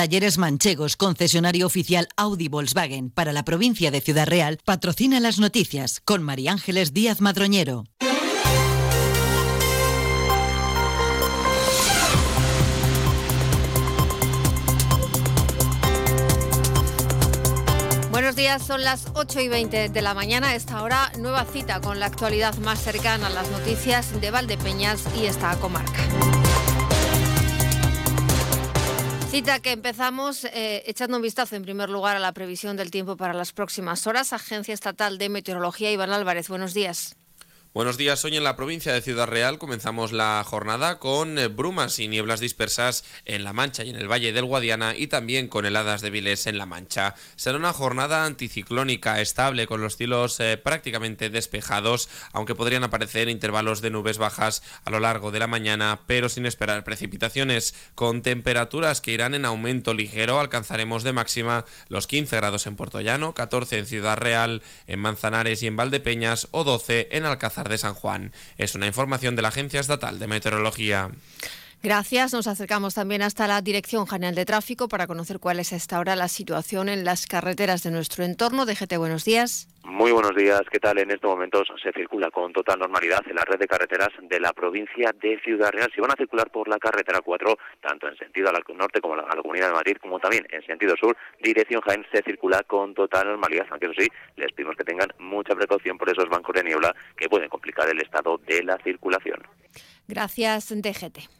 Talleres Manchegos, concesionario oficial Audi Volkswagen para la provincia de Ciudad Real, patrocina las noticias con María Ángeles Díaz Madroñero. Buenos días, son las 8 y 20 de la mañana. esta hora, nueva cita con la actualidad más cercana a las noticias de Valdepeñas y esta comarca. Cita que empezamos eh, echando un vistazo en primer lugar a la previsión del tiempo para las próximas horas. Agencia Estatal de Meteorología, Iván Álvarez, buenos días. Buenos días. Hoy en la provincia de Ciudad Real comenzamos la jornada con eh, brumas y nieblas dispersas en La Mancha y en el Valle del Guadiana y también con heladas débiles en La Mancha. Será una jornada anticiclónica estable con los cielos eh, prácticamente despejados, aunque podrían aparecer intervalos de nubes bajas a lo largo de la mañana, pero sin esperar precipitaciones. Con temperaturas que irán en aumento ligero, alcanzaremos de máxima los 15 grados en Puerto Llano, 14 en Ciudad Real, en Manzanares y en Valdepeñas o 12 en Alcázar de San Juan. Es una información de la Agencia Estatal de Meteorología. Gracias. Nos acercamos también hasta la Dirección General de Tráfico para conocer cuál es hasta ahora la situación en las carreteras de nuestro entorno. DGT, buenos días. Muy buenos días. ¿Qué tal? En estos momentos se circula con total normalidad en la red de carreteras de la provincia de Ciudad Real. Si van a circular por la carretera 4, tanto en sentido al norte como a la Comunidad de Madrid, como también en sentido sur, dirección Jaén se circula con total normalidad. Aunque eso sí, les pedimos que tengan mucha precaución por esos bancos de niebla que pueden complicar el estado de la circulación. Gracias, DGT.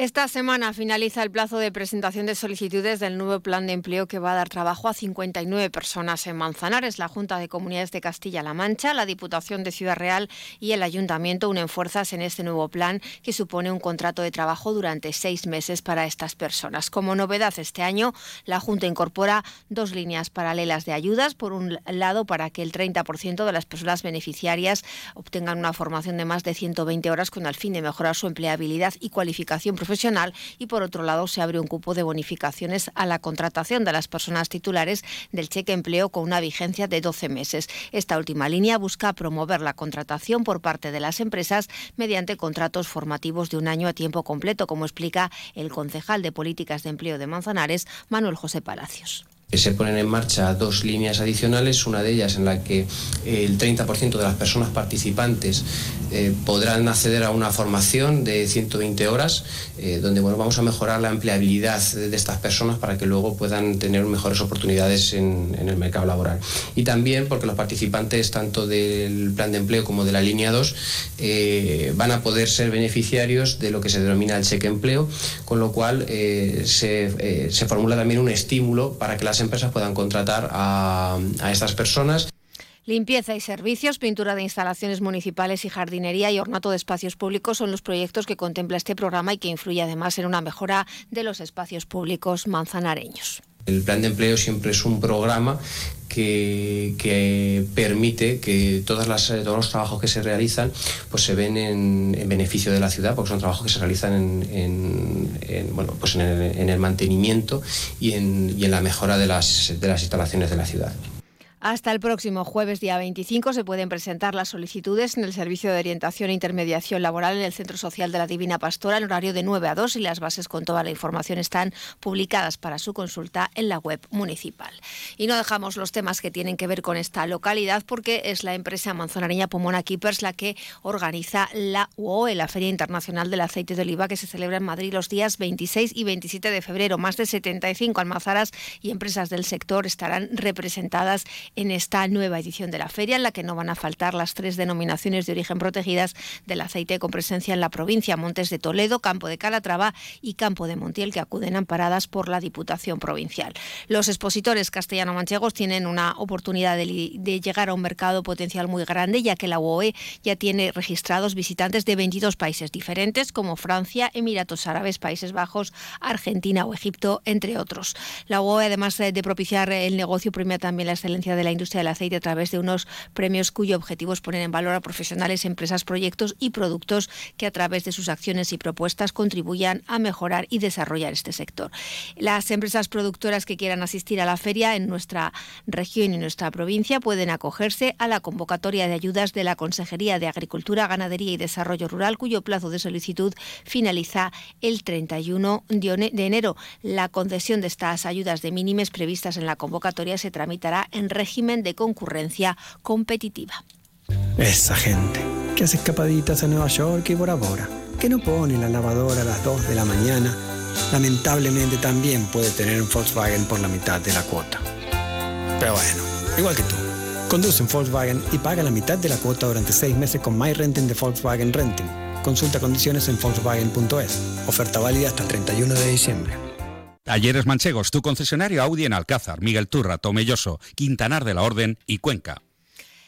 Esta semana finaliza el plazo de presentación de solicitudes del nuevo plan de empleo que va a dar trabajo a 59 personas en Manzanares. La Junta de Comunidades de Castilla-La Mancha, la Diputación de Ciudad Real y el Ayuntamiento unen fuerzas en este nuevo plan que supone un contrato de trabajo durante seis meses para estas personas. Como novedad este año, la Junta incorpora dos líneas paralelas de ayudas. Por un lado, para que el 30% de las personas beneficiarias obtengan una formación de más de 120 horas con el fin de mejorar su empleabilidad y cualificación profesional y por otro lado se abre un cupo de bonificaciones a la contratación de las personas titulares del cheque empleo con una vigencia de 12 meses. Esta última línea busca promover la contratación por parte de las empresas mediante contratos formativos de un año a tiempo completo, como explica el concejal de Políticas de Empleo de Manzanares, Manuel José Palacios se ponen en marcha dos líneas adicionales, una de ellas en la que el 30% de las personas participantes eh, podrán acceder a una formación de 120 horas, eh, donde bueno, vamos a mejorar la empleabilidad de estas personas para que luego puedan tener mejores oportunidades en, el mercado laboral. Y también porque los participantes tanto del plan de empleo como de la línea 2 eh, van a poder ser beneficiarios de lo que se denomina el cheque empleo, con lo cual se, se formula también un estímulo para que las empresas puedan contratar a, a estas personas. Limpieza y servicios, pintura de instalaciones municipales y jardinería y ornato de espacios públicos son los proyectos que contempla este programa y que influye además en una mejora de los espacios públicos manzanareños. El plan de empleo siempre es un programa que, permite que todos los trabajos que se realizan pues se ven en, beneficio de la ciudad, porque son trabajos que se realizan en, pues el, mantenimiento y en, la mejora de las instalaciones de la ciudad. Hasta el próximo jueves, día 25, se pueden presentar las solicitudes en el Servicio de Orientación e Intermediación Laboral en el Centro Social de la Divina Pastora en horario de 9 a 2 y las bases con toda la información están publicadas para su consulta en la web municipal. Y no dejamos los temas que tienen que ver con esta localidad porque es la empresa manzanareña Pomona Keepers la que organiza la UOE, la Feria Internacional del Aceite de Oliva que se celebra en Madrid los días 26 y 27 de febrero. Más de 75 almazaras y empresas del sector estarán representadas en esta nueva edición de la feria, en la que no van a faltar las tres denominaciones de origen protegidas del aceite con presencia en la provincia, Montes de Toledo, Campo de Calatrava y Campo de Montiel, que acuden amparadas por la Diputación Provincial. Los expositores castellano-manchegos tienen una oportunidad de, de llegar a un mercado potencial muy grande, ya que la UOE ya tiene registrados visitantes de 22 países diferentes, como Francia, Emiratos Árabes, Países Bajos, Argentina o Egipto, entre otros. La UOE, además de propiciar el negocio, premia también la excelencia de la industria del aceite a través de unos premios cuyo objetivo es poner en valor a profesionales, empresas, proyectos y productos que a través de sus acciones y propuestas contribuyan a mejorar y desarrollar este sector. Las empresas productoras que quieran asistir a la feria en nuestra región y nuestra provincia pueden acogerse a la convocatoria de ayudas de la Consejería de Agricultura, Ganadería y Desarrollo Rural, cuyo plazo de solicitud finaliza el 31 de enero. La concesión de estas ayudas de mínimes previstas en la convocatoria se tramitará en régimen de concurrencia competitiva. Esa gente que hace escapaditas a Nueva York y Bora Bora, que no pone la lavadora a las 2 de la mañana, lamentablemente también puede tener un Volkswagen por la mitad de la cuota. Pero bueno, igual que tú. Conduce un Volkswagen y paga la mitad de la cuota durante seis meses con MyRenting de Volkswagen Renting. Consulta condiciones en Volkswagen.es. Oferta válida hasta el 31 de diciembre. Talleres Manchegos, tu concesionario Audi en Alcázar, Miguel Turra, Tomelloso, Quintanar de la Orden y Cuenca.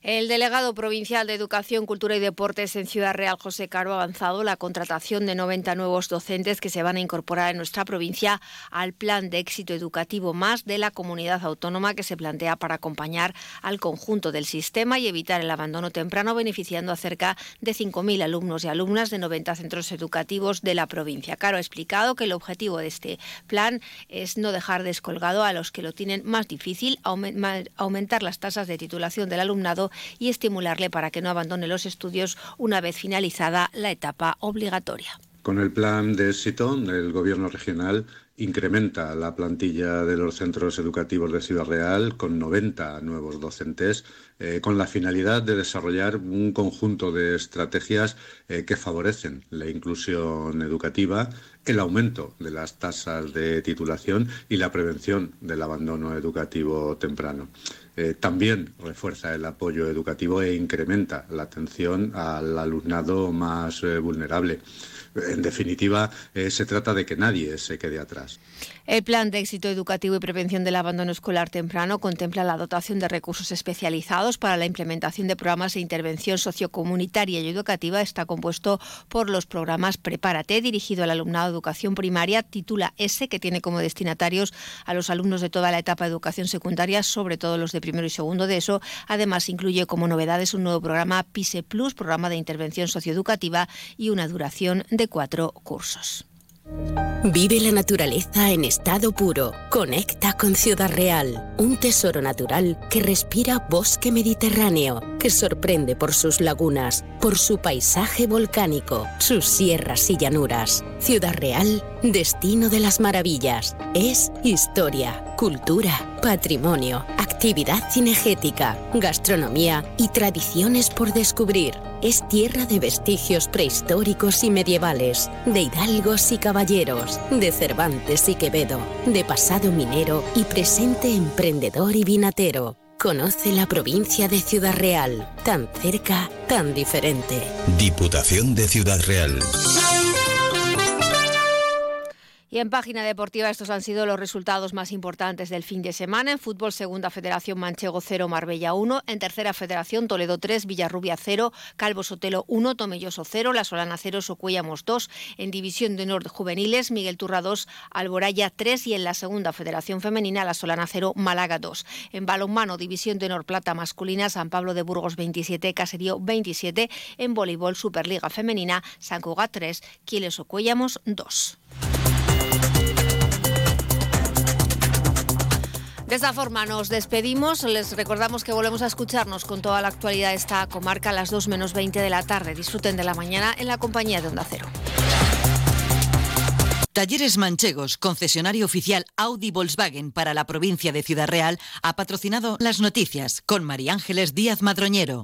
El delegado provincial de Educación, Cultura y Deportes en Ciudad Real, José Caro, ha avanzado la contratación de 90 nuevos docentes que se van a incorporar en nuestra provincia al plan de éxito educativo más de la comunidad autónoma que se plantea para acompañar al conjunto del sistema y evitar el abandono temprano, beneficiando a cerca de 5.000 alumnos y alumnas de 90 centros educativos de la provincia. Caro ha explicado que el objetivo de este plan es no dejar descolgado a los que lo tienen más difícil, aumentar las tasas de titulación del alumnado y estimularle para que no abandone los estudios una vez finalizada la etapa obligatoria. Con el plan de éxito, el Gobierno regional incrementa la plantilla de los centros educativos de Ciudad Real con 90 nuevos docentes, eh, con la finalidad de desarrollar un conjunto de estrategias eh, que favorecen la inclusión educativa, el aumento de las tasas de titulación y la prevención del abandono educativo temprano. Eh, también refuerza el apoyo educativo e incrementa la atención al alumnado más vulnerable. En definitiva, se trata de que nadie se quede atrás. El Plan de Éxito Educativo y Prevención del Abandono Escolar Temprano contempla la dotación de recursos especializados para la implementación de programas de intervención sociocomunitaria y educativa. Está compuesto por los programas Prepárate, dirigido al alumnado de educación primaria, Titula S, que tiene como destinatarios a los alumnos de toda la etapa de educación secundaria, sobre todo los de primero y segundo de eso. Además, incluye como novedades un nuevo programa PISE Plus, programa de intervención socioeducativa, y una duración de cuatro cursos. Vive la naturaleza en estado puro. Conecta con Ciudad Real, un tesoro natural que respira bosque mediterráneo, que sorprende por sus lagunas, por su paisaje volcánico, sus sierras y llanuras. Ciudad Real, destino de las maravillas. Es historia, cultura, patrimonio, actividad cinegética, gastronomía y tradiciones por descubrir. Es tierra de vestigios prehistóricos y medievales, de hidalgos y caballeros, de Cervantes y Quevedo, de pasado minero y presente emprendedor y vinatero. Conoce la provincia de Ciudad Real, tan cerca, tan diferente. Diputación de Ciudad Real. Y en página deportiva estos han sido los resultados más importantes del fin de semana. En fútbol, segunda federación Manchego 0, Marbella 1. En tercera federación Toledo 3, Villarrubia 0, Calvo Sotelo 1, Tomelloso 0, La Solana 0, Socuellamos 2. En división de Nord juveniles, Miguel Turra 2, Alboraya 3 y en la segunda federación femenina La Solana 0, Málaga 2. En balonmano, división de Nord Plata masculina, San Pablo de Burgos 27, Caserío 27. En voleibol, Superliga femenina, San Cugat 3, Quiles Ocuellamos 2. De esta forma nos despedimos. Les recordamos que volvemos a escucharnos con toda la actualidad de esta comarca a las 2 menos 20 de la tarde. Disfruten de la mañana en la compañía de Onda Cero. Talleres Manchegos, concesionario oficial Audi Volkswagen para la provincia de Ciudad Real, ha patrocinado las noticias con María Ángeles Díaz Madroñero.